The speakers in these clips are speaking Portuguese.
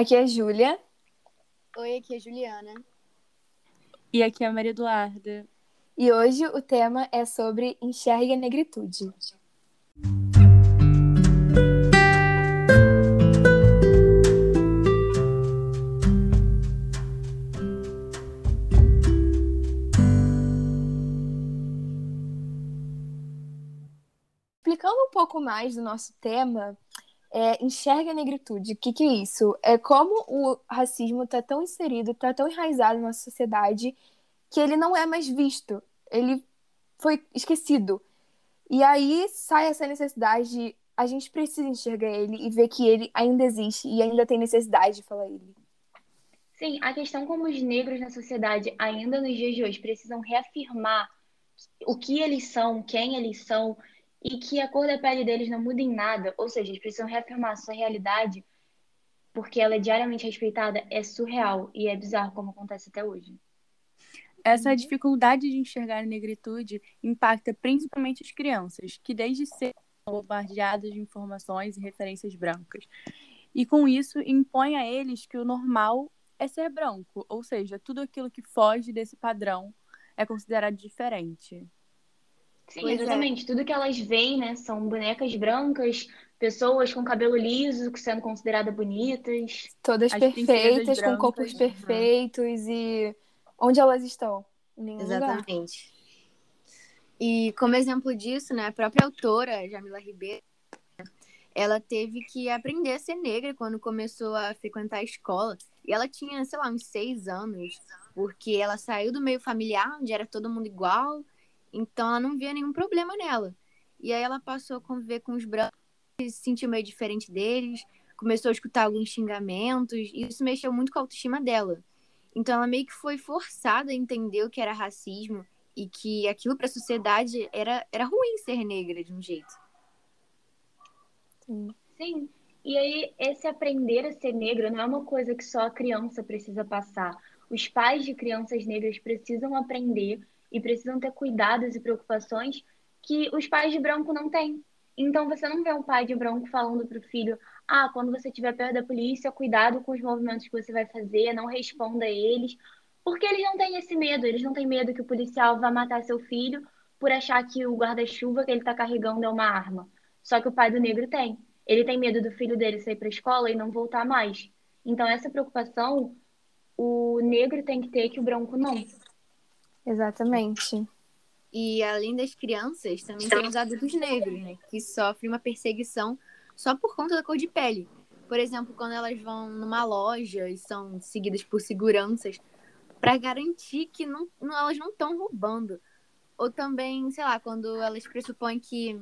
Aqui é a Júlia. Oi, aqui é a Juliana. E aqui é a Maria Eduarda. E hoje o tema é sobre enxergue a negritude. Explicando um pouco mais do nosso tema, é, enxerga a negritude. O que, que é isso? É como o racismo está tão inserido, está tão enraizado na nossa sociedade que ele não é mais visto. Ele foi esquecido. E aí sai essa necessidade de a gente precisa enxergar ele e ver que ele ainda existe e ainda tem necessidade de falar ele. Sim, a questão como os negros na sociedade ainda nos dias de hoje precisam reafirmar o que eles são, quem eles são e que a cor da pele deles não muda em nada, ou seja, eles precisam reafirmar sua realidade porque ela é diariamente respeitada, é surreal e é bizarro como acontece até hoje. Essa dificuldade de enxergar a negritude impacta principalmente as crianças, que desde cedo são bombardeadas de informações e referências brancas. E com isso impõe a eles que o normal é ser branco, ou seja, tudo aquilo que foge desse padrão é considerado diferente. Sim, pois é. exatamente. É. Tudo que elas veem, né, são bonecas brancas, pessoas com cabelo liso sendo consideradas bonitas. Todas As perfeitas, com corpos perfeitos e onde elas estão? Exatamente. Lugar. E como exemplo disso, né, a própria autora, Jamila Ribeiro, ela teve que aprender a ser negra quando começou a frequentar a escola. E ela tinha, sei lá, uns seis anos, porque ela saiu do meio familiar, onde era todo mundo igual, então ela não via nenhum problema nela. E aí ela passou a conviver com os brancos, se sentiu meio diferente deles, começou a escutar alguns xingamentos, e isso mexeu muito com a autoestima dela. Então ela meio que foi forçada a entender o que era racismo e que aquilo para a sociedade era, era ruim ser negra de um jeito. Sim. Sim. E aí, esse aprender a ser negra não é uma coisa que só a criança precisa passar. Os pais de crianças negras precisam aprender e precisam ter cuidados e preocupações que os pais de branco não têm. Então, você não vê um pai de branco falando para o filho: ah, quando você estiver perto da polícia, cuidado com os movimentos que você vai fazer, não responda a eles. Porque eles não têm esse medo, eles não têm medo que o policial vá matar seu filho por achar que o guarda-chuva que ele está carregando é uma arma. Só que o pai do negro tem. Ele tem medo do filho dele sair para a escola e não voltar mais. Então, essa preocupação o negro tem que ter que o branco não. Exatamente. E além das crianças, também tem os adultos negros, né? Que sofrem uma perseguição só por conta da cor de pele. Por exemplo, quando elas vão numa loja e são seguidas por seguranças para garantir que não, não elas não estão roubando. Ou também, sei lá, quando elas pressupõem que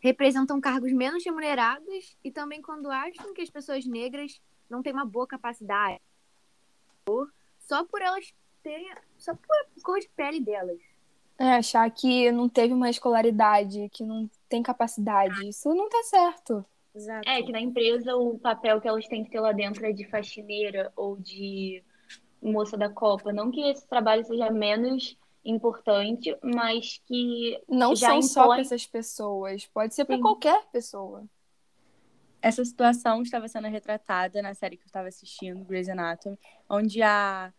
representam cargos menos remunerados e também quando acham que as pessoas negras não têm uma boa capacidade. Só por elas terem. Só por cor de pele delas. É, achar que não teve uma escolaridade, que não tem capacidade. Isso não tá certo. Exato. É, que na empresa o papel que elas têm que ter lá dentro é de faxineira ou de moça da Copa. Não que esse trabalho seja menos importante, mas que. Não já são impõe... só para essas pessoas, pode ser para qualquer pessoa. Essa situação estava sendo retratada na série que eu estava assistindo, Grey's Anatomy, onde a,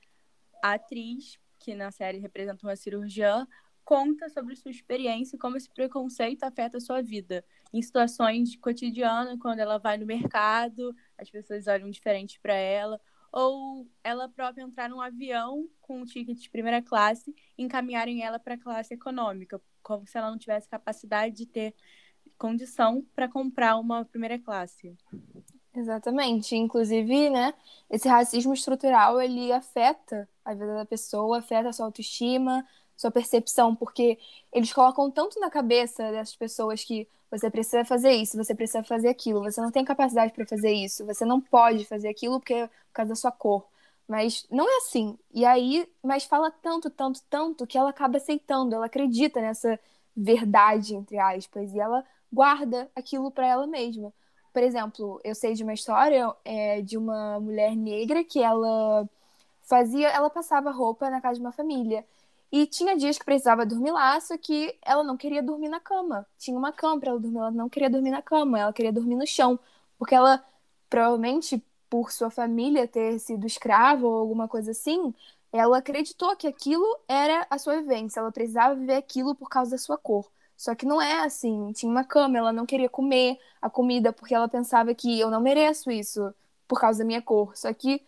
a atriz, que na série representa uma cirurgiã, conta sobre sua experiência e como esse preconceito afeta a sua vida. Em situações cotidianas, quando ela vai no mercado, as pessoas olham diferente para ela, ou ela própria entrar num avião com um ticket de primeira classe e encaminharem ela para a classe econômica, como se ela não tivesse capacidade de ter condição para comprar uma primeira classe. Exatamente. Inclusive, né, esse racismo estrutural, ele afeta a vida da pessoa, afeta a sua autoestima, sua percepção, porque eles colocam tanto na cabeça dessas pessoas que você precisa fazer isso, você precisa fazer aquilo, você não tem capacidade para fazer isso, você não pode fazer aquilo porque é por causa da sua cor. Mas não é assim. E aí, mas fala tanto, tanto, tanto que ela acaba aceitando, ela acredita nessa verdade, entre aspas, e ela guarda aquilo para ela mesma. Por exemplo, eu sei de uma história é, de uma mulher negra que ela fazia, ela passava roupa na casa de uma família. E tinha dias que precisava dormir lá, só que ela não queria dormir na cama. Tinha uma cama para ela dormir, ela não queria dormir na cama, ela queria dormir no chão, porque ela provavelmente por sua família ter sido escrava ou alguma coisa assim, ela acreditou que aquilo era a sua vivência, ela precisava viver aquilo por causa da sua cor. Só que não é assim. Tinha uma cama, ela não queria comer a comida porque ela pensava que eu não mereço isso por causa da minha cor. Só que,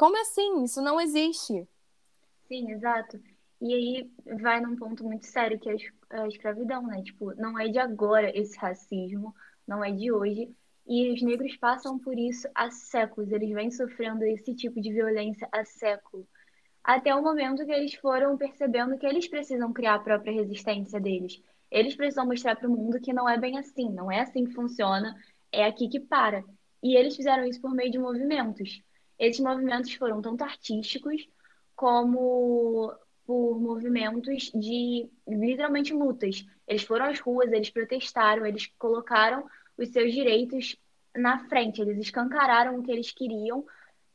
como assim? Isso não existe. Sim, exato. E aí vai num ponto muito sério que é a escravidão, né? Tipo, não é de agora esse racismo, não é de hoje. E os negros passam por isso há séculos. Eles vêm sofrendo esse tipo de violência há séculos até o momento que eles foram percebendo que eles precisam criar a própria resistência deles. Eles precisam mostrar para o mundo que não é bem assim, não é assim que funciona, é aqui que para. E eles fizeram isso por meio de movimentos. Esses movimentos foram tanto artísticos como por movimentos de literalmente lutas. Eles foram às ruas, eles protestaram, eles colocaram os seus direitos na frente, eles escancararam o que eles queriam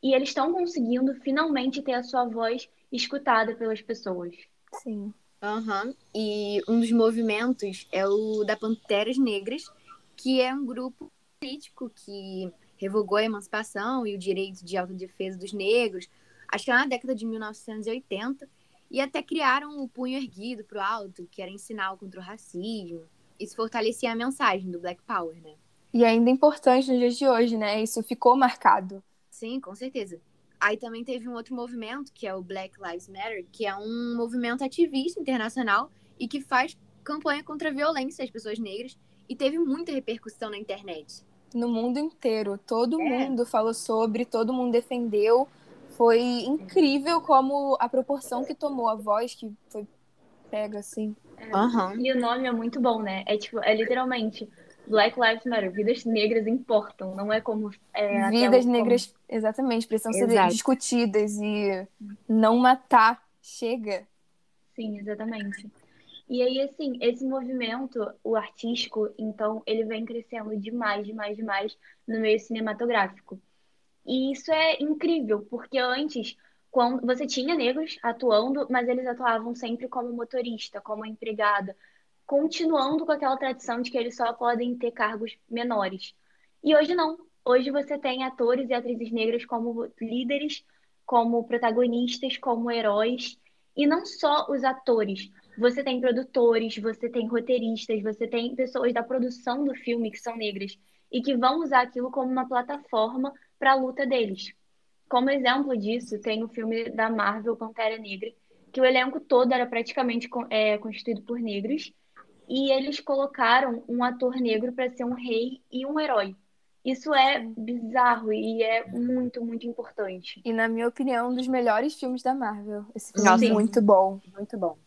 e eles estão conseguindo finalmente ter a sua voz escutada pelas pessoas. Sim. Uhum. E um dos movimentos é o da Panteras Negras, que é um grupo político que revogou a emancipação e o direito de autodefesa dos negros, acho que na década de 1980, e até criaram o punho erguido para o alto, que era em sinal contra o racismo. Isso fortalecia a mensagem do Black Power, né? E ainda é importante nos dias de hoje, né? Isso ficou marcado. Sim, com certeza. Aí também teve um outro movimento, que é o Black Lives Matter, que é um movimento ativista internacional e que faz campanha contra a violência às pessoas negras e teve muita repercussão na internet. No mundo inteiro, todo é. mundo falou sobre, todo mundo defendeu. Foi incrível como a proporção que tomou a voz que foi pega assim. É. Uhum. E o nome é muito bom, né? É tipo, é literalmente Black Lives Matter, vidas negras importam, não é como. É, vidas negras, como... exatamente, precisam Exato. ser discutidas e não matar. Chega. Sim, exatamente. E aí, assim, esse movimento, o artístico, então, ele vem crescendo demais, demais, demais no meio cinematográfico. E isso é incrível, porque antes, quando você tinha negros atuando, mas eles atuavam sempre como motorista, como empregada, continuando com aquela tradição de que eles só podem ter cargos menores. E hoje não. Hoje você tem atores e atrizes negras como líderes, como protagonistas, como heróis. E não só os atores. Você tem produtores, você tem roteiristas, você tem pessoas da produção do filme que são negras e que vão usar aquilo como uma plataforma para a luta deles. Como exemplo disso, tem o filme da Marvel Pantera Negra, que o elenco todo era praticamente é, constituído por negros e eles colocaram um ator negro para ser um rei e um herói. Isso é bizarro e é muito, muito importante. E, na minha opinião, um dos melhores filmes da Marvel. Esse filme Nossa, é muito bom. Muito bom.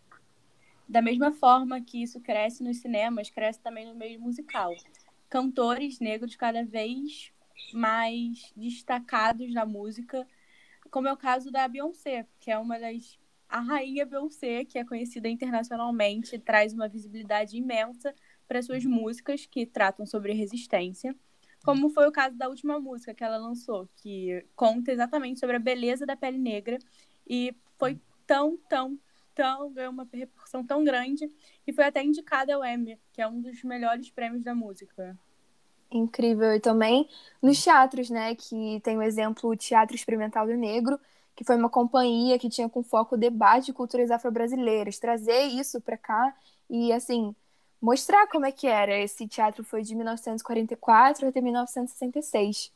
Da mesma forma que isso cresce nos cinemas, cresce também no meio musical. Cantores negros cada vez mais destacados na música, como é o caso da Beyoncé, que é uma das a rainha Beyoncé, que é conhecida internacionalmente, traz uma visibilidade imensa para suas músicas que tratam sobre resistência, como foi o caso da última música que ela lançou, que conta exatamente sobre a beleza da pele negra e foi tão, tão, tão, ganhou uma repercussão tão grande e foi até indicada ao Emmy, que é um dos melhores prêmios da música. Incrível. E também nos teatros, né, que tem o exemplo Teatro Experimental do Negro, que foi uma companhia que tinha com foco o debate de culturas afro-brasileiras, trazer isso para cá e assim mostrar como é que era. Esse teatro foi de 1944 até 1966.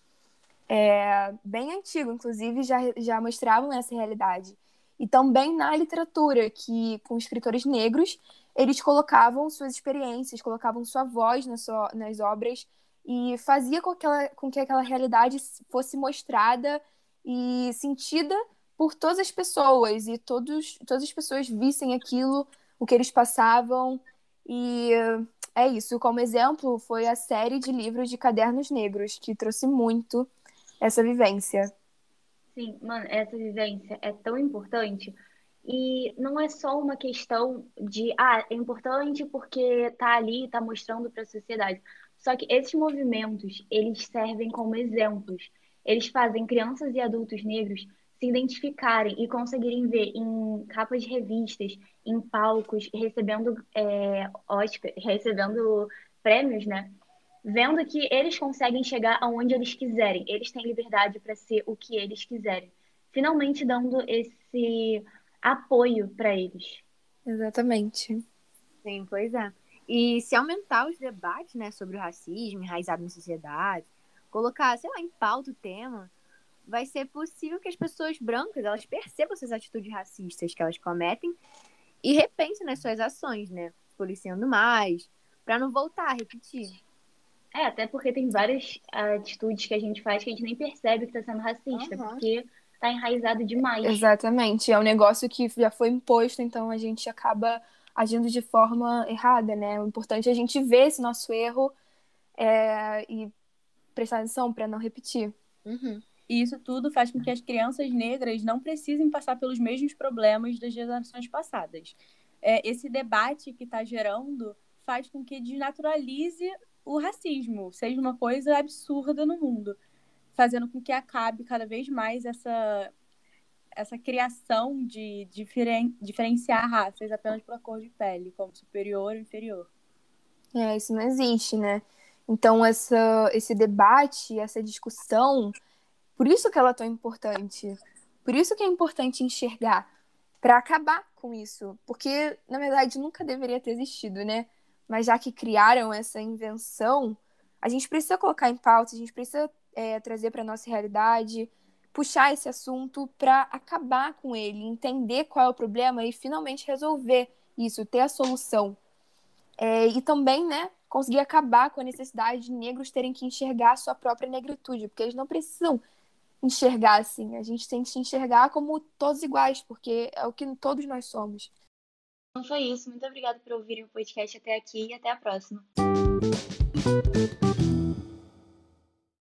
É, bem antigo, inclusive, já, já mostravam essa realidade. E também na literatura, que com escritores negros, eles colocavam suas experiências, colocavam sua voz nas, sua, nas obras e fazia com que, aquela, com que aquela realidade fosse mostrada e sentida por todas as pessoas e todos, todas as pessoas vissem aquilo, o que eles passavam. E é isso. Como exemplo, foi a série de livros de Cadernos Negros, que trouxe muito essa vivência. Sim, mano, essa vivência é tão importante. E não é só uma questão de, ah, é importante porque tá ali, tá mostrando para a sociedade. Só que esses movimentos, eles servem como exemplos eles fazem crianças e adultos negros se identificarem e conseguirem ver em capas de revistas, em palcos, recebendo é, Oscar, recebendo prêmios, né? Vendo que eles conseguem chegar aonde eles quiserem, eles têm liberdade para ser o que eles quiserem, finalmente dando esse apoio para eles. Exatamente. Sim, pois é. E se aumentar os debates, né, sobre o racismo enraizado na sociedade, colocar, sei lá, em pauta o tema, vai ser possível que as pessoas brancas, elas percebam essas atitudes racistas que elas cometem e repensem nas suas ações, né, policiando mais, para não voltar a repetir. É, até porque tem várias atitudes que a gente faz que a gente nem percebe que está sendo racista, uhum. porque tá enraizado demais. Exatamente. É um negócio que já foi imposto, então a gente acaba agindo de forma errada, né? O importante é a gente ver esse nosso erro é, e prestar atenção para não repetir. Uhum. E isso tudo faz com que as crianças negras não precisem passar pelos mesmos problemas das gerações passadas. É, esse debate que está gerando faz com que desnaturalize o racismo, seja uma coisa absurda no mundo, fazendo com que acabe cada vez mais essa essa criação de diferen, diferenciar raças apenas pela cor de pele, como superior ou inferior. É, isso não existe, né? Então, essa, esse debate, essa discussão, por isso que ela é tão importante. Por isso que é importante enxergar, para acabar com isso. Porque, na verdade, nunca deveria ter existido, né? Mas já que criaram essa invenção, a gente precisa colocar em pauta, a gente precisa é, trazer para nossa realidade, puxar esse assunto para acabar com ele, entender qual é o problema e finalmente resolver isso, ter a solução. É, e também, né, conseguir acabar com a necessidade de negros terem que enxergar a sua própria negritude, porque eles não precisam enxergar assim. A gente tem que se enxergar como todos iguais, porque é o que todos nós somos. Então foi isso. Muito obrigada por ouvirem o podcast até aqui e até a próxima.